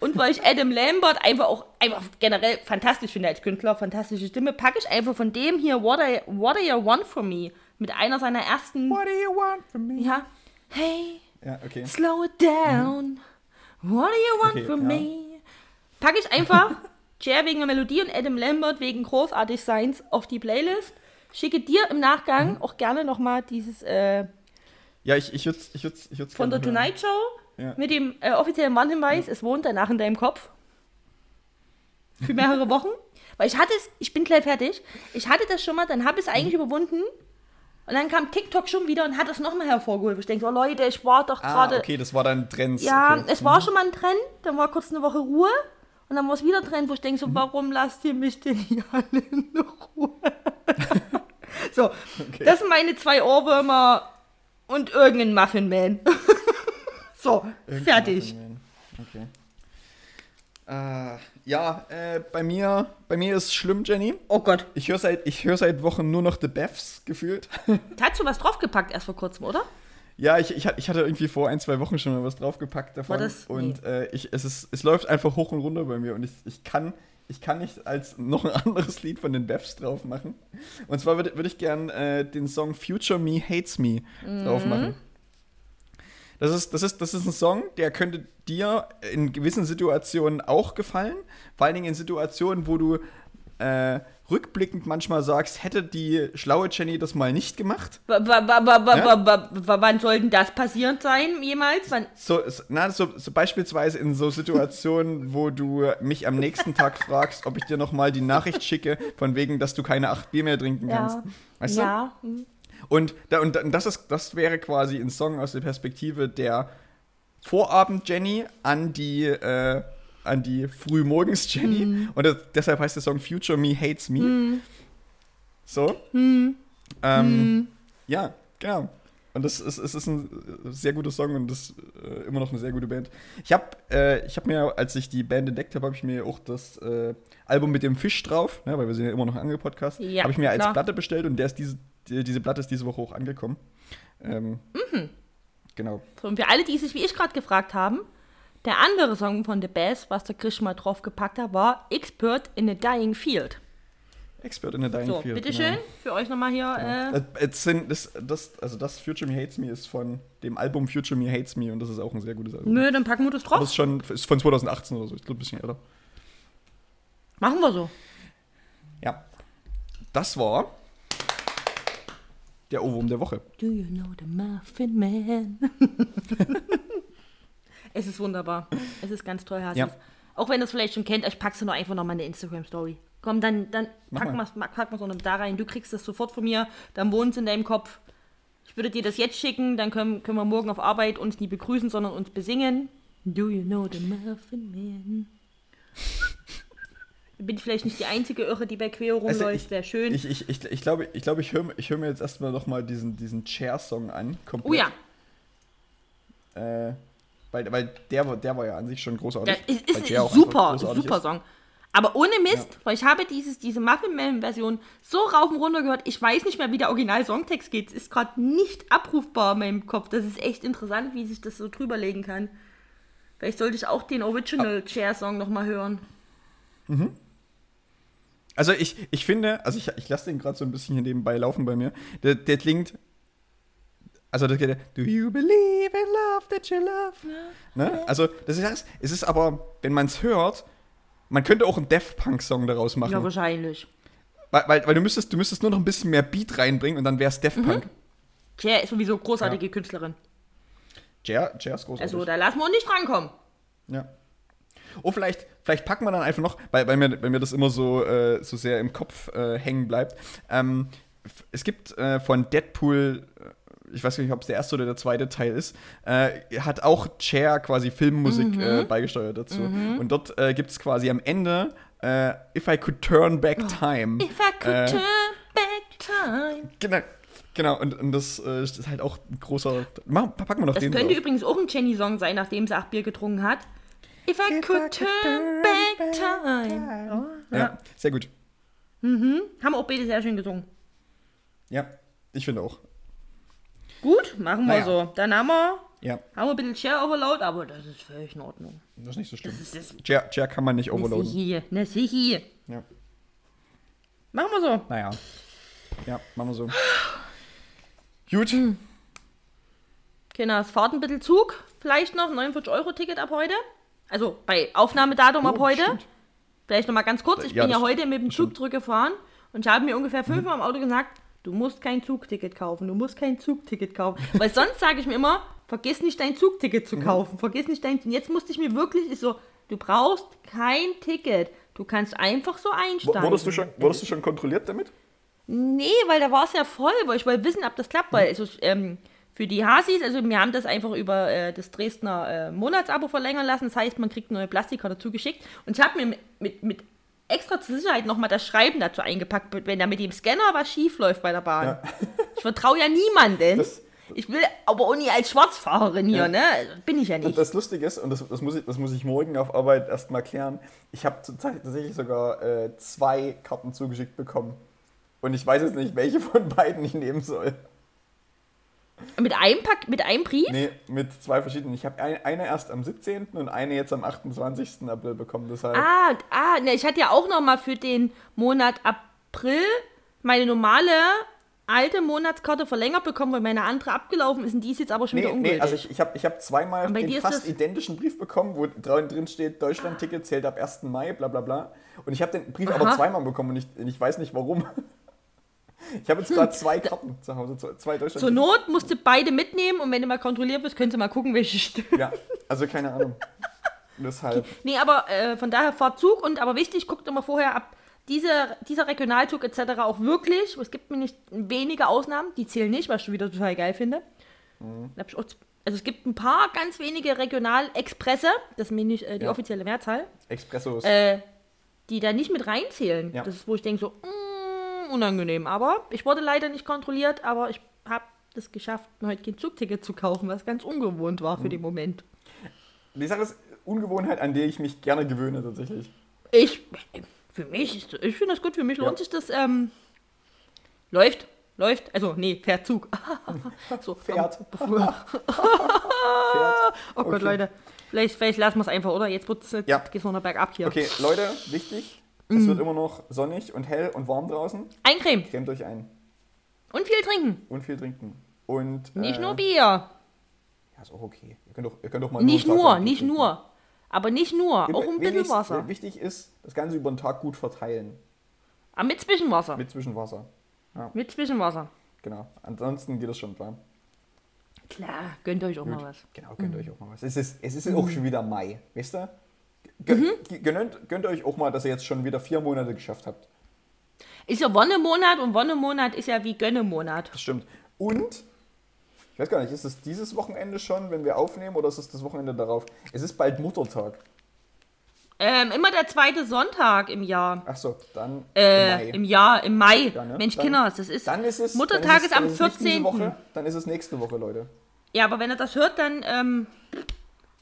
Speaker 2: Und weil ich Adam Lambert einfach auch einfach generell fantastisch finde als Künstler, fantastische Stimme, packe ich einfach von dem hier What I, What Do You Want From Me mit einer seiner ersten,
Speaker 1: What do you want from me?
Speaker 2: ja, hey,
Speaker 1: Ja, okay.
Speaker 2: slow it down, what do you want
Speaker 1: Okay,
Speaker 2: from
Speaker 1: ja.
Speaker 2: me? Packe ich einfach (laughs) Cher wegen der Melodie und Adam Lambert wegen großartig Seins auf die Playlist. Schicke dir im Nachgang
Speaker 1: Mhm.
Speaker 2: auch gerne nochmal dieses äh,
Speaker 1: Ja, ich, ich würde ich würd's, ich würd's
Speaker 2: von der
Speaker 1: hören.
Speaker 2: Tonight Show
Speaker 1: Ja.
Speaker 2: mit dem äh, offiziellen Warnhinweis, es wohnt danach in deinem Kopf. Für mehrere Wochen. Weil ich hatte es, ich bin gleich fertig. Ich hatte das schon mal, dann habe ich es eigentlich überwunden. Und dann kam TikTok schon wieder und hat es nochmal hervorgeholt. Ich denke, so Leute, ich war doch
Speaker 1: Ah,
Speaker 2: gerade.
Speaker 1: okay, das war dann Trends.
Speaker 2: Ja,
Speaker 1: okay.
Speaker 2: es war schon mal ein Trend, dann war kurz eine Woche Ruhe. Und dann war es wieder ein Trend, wo ich denke, so, warum lasst ihr mich denn hier (laughs) alle in Ruhe? (laughs) so, das sind meine zwei Ohrwürmer und irgendein Muffin Man. So,
Speaker 1: Irgendein
Speaker 2: fertig.
Speaker 1: Okay. Äh, ja, äh, bei mir, bei mir ist schlimm, Jenny.
Speaker 2: Oh Gott.
Speaker 1: Ich höre seit, ich hör seit Wochen nur noch The Beths gefühlt. (laughs)
Speaker 2: Hast du was draufgepackt erst vor kurzem, oder?
Speaker 1: ja, ich, ich, hat- ich hatte irgendwie vor ein, zwei Wochen schon mal was draufgepackt davon.
Speaker 2: War das-
Speaker 1: und äh, ich, es, ist, es läuft einfach hoch und runter bei mir. Und ich, ich, kann, ich kann nicht als noch ein anderes Lied von den Beths drauf machen. Und zwar würde würd ich gern äh, den Song Future Me Hates Me drauf machen. Das ist, das, ist, das ist ein Song, der könnte dir in gewissen Situationen auch gefallen. Vor allen Dingen in Situationen, wo du äh, rückblickend manchmal sagst, hätte die schlaue Jenny das mal nicht gemacht.
Speaker 2: Wa-
Speaker 1: Ja?
Speaker 2: wa- wa- wa- Wann sollten das passiert sein, jemals? Wann?
Speaker 1: So, na, so, so beispielsweise in so Situationen, (laughs) wo du mich am nächsten Tag fragst, ob ich dir noch mal die Nachricht schicke, von wegen, dass du keine acht Bier mehr trinken kannst.
Speaker 2: Ja.
Speaker 1: Weißt du?
Speaker 2: Ja. hm.
Speaker 1: Und, und das, ist, das wäre quasi ein Song aus der Perspektive der Vorabend-Jenny an die, äh, an die Frühmorgens-Jenny.
Speaker 2: Mhm.
Speaker 1: Und das, deshalb heißt der Song Future Me Hates Me.
Speaker 2: Mhm.
Speaker 1: So. Ähm, Ja, genau. Und das ist, es ist ein sehr guter Song und das ist äh, immer noch eine sehr gute Band. Ich habe äh, ich hab mir, als ich die Band entdeckt habe, habe ich mir auch das äh, Album mit dem Fisch drauf, ne, weil wir sind ja immer noch ein Angel-Podcast,
Speaker 2: Ja,
Speaker 1: habe ich mir als
Speaker 2: klar.
Speaker 1: Platte bestellt und der ist diese, die, diese Platte ist diese Woche auch angekommen. Ähm,
Speaker 2: Mhm.
Speaker 1: Genau.
Speaker 2: So, und für alle, die sich wie ich gerade gefragt haben, der andere Song von The Bass, was der Chris schon mal draufgepackt hat, war Expert in a Dying Field.
Speaker 1: Expert in the Dying
Speaker 2: So,
Speaker 1: Field.
Speaker 2: bitteschön, für euch nochmal hier.
Speaker 1: Genau.
Speaker 2: Äh,
Speaker 1: Äh, das, das, also das Future Me Hates Me ist von dem Album Future Me Hates Me und das ist auch ein sehr gutes Album.
Speaker 2: nö, dann packen wir das
Speaker 1: Aber
Speaker 2: drauf.
Speaker 1: ist schon ist von 2018 oder so, ich glaube ein bisschen älter.
Speaker 2: Machen wir so.
Speaker 1: Ja. Das war der Ohrwurm der Woche.
Speaker 2: Do you know the Muffin Man? (laughs) es ist wunderbar. Es ist ganz toll, Hasis.
Speaker 1: Ja.
Speaker 2: Auch wenn ihr es vielleicht schon kennt, ich pack's nur einfach nochmal in eine Instagram-Story. Komm, dann, dann
Speaker 1: Mach
Speaker 2: pack
Speaker 1: mal.
Speaker 2: mal's, ma- pack noch da rein. Du kriegst das sofort von mir, dann wohnt es in deinem Kopf. Ich würde dir das jetzt schicken, dann können, können wir morgen auf Arbeit uns nie begrüßen, sondern uns besingen. Do you know the Muffin Man? Bin ich vielleicht nicht die einzige Irre, die bei Queo
Speaker 1: Also
Speaker 2: rumläuft,
Speaker 1: ich-
Speaker 2: wäre schön.
Speaker 1: Ich, ich, ich, ich glaube, ich, glaube, ich höre ich hör mir jetzt erstmal nochmal diesen, diesen Chair-Song an.
Speaker 2: oh ja,
Speaker 1: Äh, weil weil der, war- der war ja an sich schon großartig.
Speaker 2: Ja, ist, ist, ist super, super
Speaker 1: ist.
Speaker 2: Song. Aber ohne Mist, weil ich habe dieses, diese Muffin Man Version so rauf und runter gehört, ich weiß nicht mehr, wie der Original-Songtext geht. Es ist gerade nicht abrufbar in meinem Kopf. Das ist echt interessant, wie sich das so drüberlegen kann. Vielleicht sollte ich auch den Original Chair Song nochmal hören.
Speaker 1: Also ich, ich finde, also ich, ich lasse den gerade so ein bisschen hier nebenbei laufen bei mir. Der, der klingt. Also das geht, Do you believe in love that you love? Ne? Also das ist es ist aber, wenn man es hört, man könnte auch einen Death Punk Song daraus machen.
Speaker 2: Ja, wahrscheinlich.
Speaker 1: weil, weil, weil du müsstest, du müsstest nur noch ein bisschen mehr Beat reinbringen und dann wäre es
Speaker 2: Mhm.
Speaker 1: Death Punk.
Speaker 2: Chair ist sowieso großartige Künstlerin.
Speaker 1: Jer, Jer ist großartig.
Speaker 2: Also da lassen wir uns nicht rankommen.
Speaker 1: Ja. Oh, vielleicht, vielleicht packen wir dann einfach noch, weil, weil, mir, weil mir das immer so, äh, so sehr im Kopf äh, hängen bleibt. Ähm, es gibt äh, von Deadpool, äh, ich weiß nicht, ob es der erste oder der zweite Teil ist, äh, hat auch Cher quasi Filmmusik
Speaker 2: Mhm.
Speaker 1: äh, beigesteuert dazu. Und dort äh, gibt es quasi am Ende äh, If I Could Turn Back Time.
Speaker 2: Oh. If I could
Speaker 1: Äh,
Speaker 2: turn back time.
Speaker 1: Genau. Genau, und, und das äh, ist halt auch ein großer. Machen, packen wir noch
Speaker 2: Das
Speaker 1: den
Speaker 2: könnte
Speaker 1: drauf.
Speaker 2: übrigens auch ein Jenny-Song sein, nachdem sie acht Bier getrunken hat. If I could turn back time.
Speaker 1: Ja, sehr gut.
Speaker 2: Haben wir auch beide sehr schön gesungen.
Speaker 1: Ja, ich finde auch.
Speaker 2: Gut, machen wir
Speaker 1: Naja.
Speaker 2: so. Dann haben wir,
Speaker 1: Ja,
Speaker 2: haben wir ein bisschen Share Overload, aber das ist völlig in Ordnung.
Speaker 1: das ist nicht so schlimm.
Speaker 2: Das ist das.
Speaker 1: Chair, Chair kann man nicht overloaden.
Speaker 2: sichi, na sichi.
Speaker 1: Ja.
Speaker 2: Machen wir so.
Speaker 1: Naja. Ja, machen wir so. Gut.
Speaker 2: Kinder, es fahrt ein bisschen Zug. Vielleicht noch 49 Euro Ticket ab heute. Also bei Aufnahmedatum ab
Speaker 1: Oh,
Speaker 2: heute.
Speaker 1: stimmt.
Speaker 2: Vielleicht noch mal ganz kurz. Ich
Speaker 1: Ja,
Speaker 2: bin ja heute mit dem Zug zurückgefahren und ich habe mir ungefähr fünfmal im Auto gesagt, du musst kein Zugticket kaufen, du musst kein Zugticket kaufen. Weil sonst sage ich mir immer, vergiss nicht dein Zugticket
Speaker 1: Mhm.
Speaker 2: zu kaufen, vergiss nicht dein... Und jetzt musste ich mir wirklich, ist so, du brauchst kein Ticket. Du kannst einfach so einsteigen.
Speaker 1: Wurdest du, schon, wurdest du schon kontrolliert damit?
Speaker 2: Nee, weil da war es ja voll, weil ich wollte wissen, ob das klappt, weil also, ähm, für die Hasis, also wir haben das einfach über äh, das Dresdner äh, Monatsabo verlängern lassen. Das heißt, man kriegt neue Plastikkarte zugeschickt. Und ich habe mir mit, mit, mit extra zur Sicherheit nochmal das Schreiben dazu eingepackt, wenn da mit dem Scanner was schief läuft bei der Bahn. (laughs) Ich vertraue ja niemanden.
Speaker 1: Das-
Speaker 2: ich will aber auch nie als Schwarzfahrerin hier, ne? Bin ich ja nicht.
Speaker 1: das Lustige ist, und das, das, muss, ich, das muss ich morgen auf Arbeit erstmal klären, ich habe tatsächlich sogar äh, zwei Karten zugeschickt bekommen. Und ich weiß jetzt nicht, welche von beiden ich nehmen soll.
Speaker 2: Mit einem Pack, mit einem Brief?
Speaker 1: Nee, mit zwei verschiedenen. Ich habe ein, eine erst am 17. und eine jetzt am 28. April bekommen. Deshalb.
Speaker 2: Ah, ah, ne, ich hatte ja auch noch mal für den Monat April meine normale alte Monatskarte verlängert bekommen, weil meine andere abgelaufen ist und die ist jetzt aber schon
Speaker 1: Nee,
Speaker 2: wieder
Speaker 1: nee,
Speaker 2: ungültig.
Speaker 1: also ich, ich habe ich hab zweimal
Speaker 2: Und
Speaker 1: den fast identischen Brief bekommen, wo drin steht, Deutschland-Ticket zählt ab 1. Mai, bla bla bla. Und ich habe den Brief aber
Speaker 2: Aha.
Speaker 1: zweimal bekommen und ich, ich weiß nicht warum. (laughs) (laughs) Ich habe jetzt gerade zwei Karten zu Hause, zwei- zwei
Speaker 2: Zur
Speaker 1: Deutschland.
Speaker 2: Not musst du beide mitnehmen und wenn du mal kontrolliert wirst, könntest du mal gucken, welche stimmt.
Speaker 1: Ja, also keine Ahnung. Deshalb.
Speaker 2: Nee, aber äh, von daher fahrt Zug und aber wichtig, guckt immer vorher ab, diese, dieser Regionalzug etc. auch wirklich, es gibt mir nicht wenige Ausnahmen, die zählen nicht, was ich schon wieder total geil finde.
Speaker 1: Mhm.
Speaker 2: Also es gibt ein paar ganz wenige Regionalexpresse, das ist nicht äh, die
Speaker 1: Ja.
Speaker 2: offizielle Mehrzahl,
Speaker 1: Expressos.
Speaker 2: äh, die da nicht mit reinzählen.
Speaker 1: Ja.
Speaker 2: Das ist, wo ich denke so, mm, unangenehm. Aber ich wurde leider nicht kontrolliert, aber ich habe das geschafft, mir heute kein Zugticket zu kaufen, was ganz ungewohnt war
Speaker 1: Mhm.
Speaker 2: für den Moment.
Speaker 1: Die Sache ist Ungewohnheit, an die ich mich gerne gewöhne tatsächlich.
Speaker 2: Ich, für mich, ist, ich finde das gut, für mich
Speaker 1: Ja.
Speaker 2: lohnt sich das. Ähm, läuft, läuft, also nee, fährt Zug. (laughs) so, (laughs)
Speaker 1: Fährt.
Speaker 2: Oh Gott,
Speaker 1: Okay.
Speaker 2: Leute, vielleicht, vielleicht lassen wir es einfach, oder? Jetzt wird es
Speaker 1: Ja.
Speaker 2: geht's noch bergab hier.
Speaker 1: Okay, Leute, wichtig.
Speaker 2: Mhm.
Speaker 1: Es wird immer noch sonnig und hell und warm draußen.
Speaker 2: Eincremen
Speaker 1: Cremt euch ein
Speaker 2: und viel trinken.
Speaker 1: und viel trinken. Und,
Speaker 2: Nicht
Speaker 1: äh,
Speaker 2: nur Bier.
Speaker 1: Ja, ist auch okay. Ihr könnt doch, ihr könnt doch mal
Speaker 2: Nicht nur, nicht
Speaker 1: trinken.
Speaker 2: nur. Aber nicht nur, auch ein bisschen Wasser.
Speaker 1: Wichtig ist, das Ganze über den Tag gut verteilen.
Speaker 2: Aber mit Zwischenwasser.
Speaker 1: Mit Zwischenwasser.
Speaker 2: Mit Zwischenwasser.
Speaker 1: Genau. Ansonsten geht es schon klar.
Speaker 2: Klar, gönnt euch auch mal was.
Speaker 1: Genau, gönnt
Speaker 2: Mhm.
Speaker 1: euch auch mal was. Es ist, es ist auch schon wieder Mai, wisst ihr? Gönnt,
Speaker 2: Mhm.
Speaker 1: gönnt, gönnt euch auch mal, dass ihr jetzt schon wieder vier Monate geschafft habt.
Speaker 2: Ist ja Wonnemonat und Wonnemonat ist ja wie Gönnemonat.
Speaker 1: Das stimmt. Und, ich weiß gar nicht, ist es dieses Wochenende schon, wenn wir aufnehmen, oder ist es das Wochenende darauf? Es ist bald Muttertag.
Speaker 2: Ähm, immer der zweite Sonntag im Jahr.
Speaker 1: Achso, dann
Speaker 2: Äh, im Jahr, im Mai.
Speaker 1: Ja, ne?
Speaker 2: Mensch,
Speaker 1: Dann-
Speaker 2: Kinders, das ist.
Speaker 1: Dann ist es.
Speaker 2: Muttertag
Speaker 1: dann
Speaker 2: ist am
Speaker 1: es diese
Speaker 2: 14..
Speaker 1: Woche, dann ist es nächste Woche, Leute.
Speaker 2: Ja, aber wenn er das hört, dann ähm,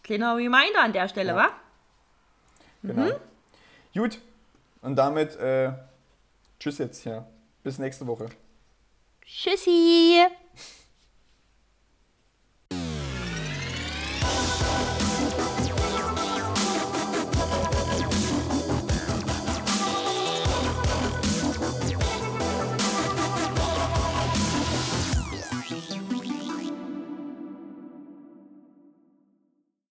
Speaker 2: kleiner Reminder an der Stelle,
Speaker 1: Ja.
Speaker 2: wa?
Speaker 1: Genau.
Speaker 2: Mhm.
Speaker 1: Gut. Und damit, äh, tschüss jetzt, ja. Bis nächste Woche.
Speaker 2: Tschüssi.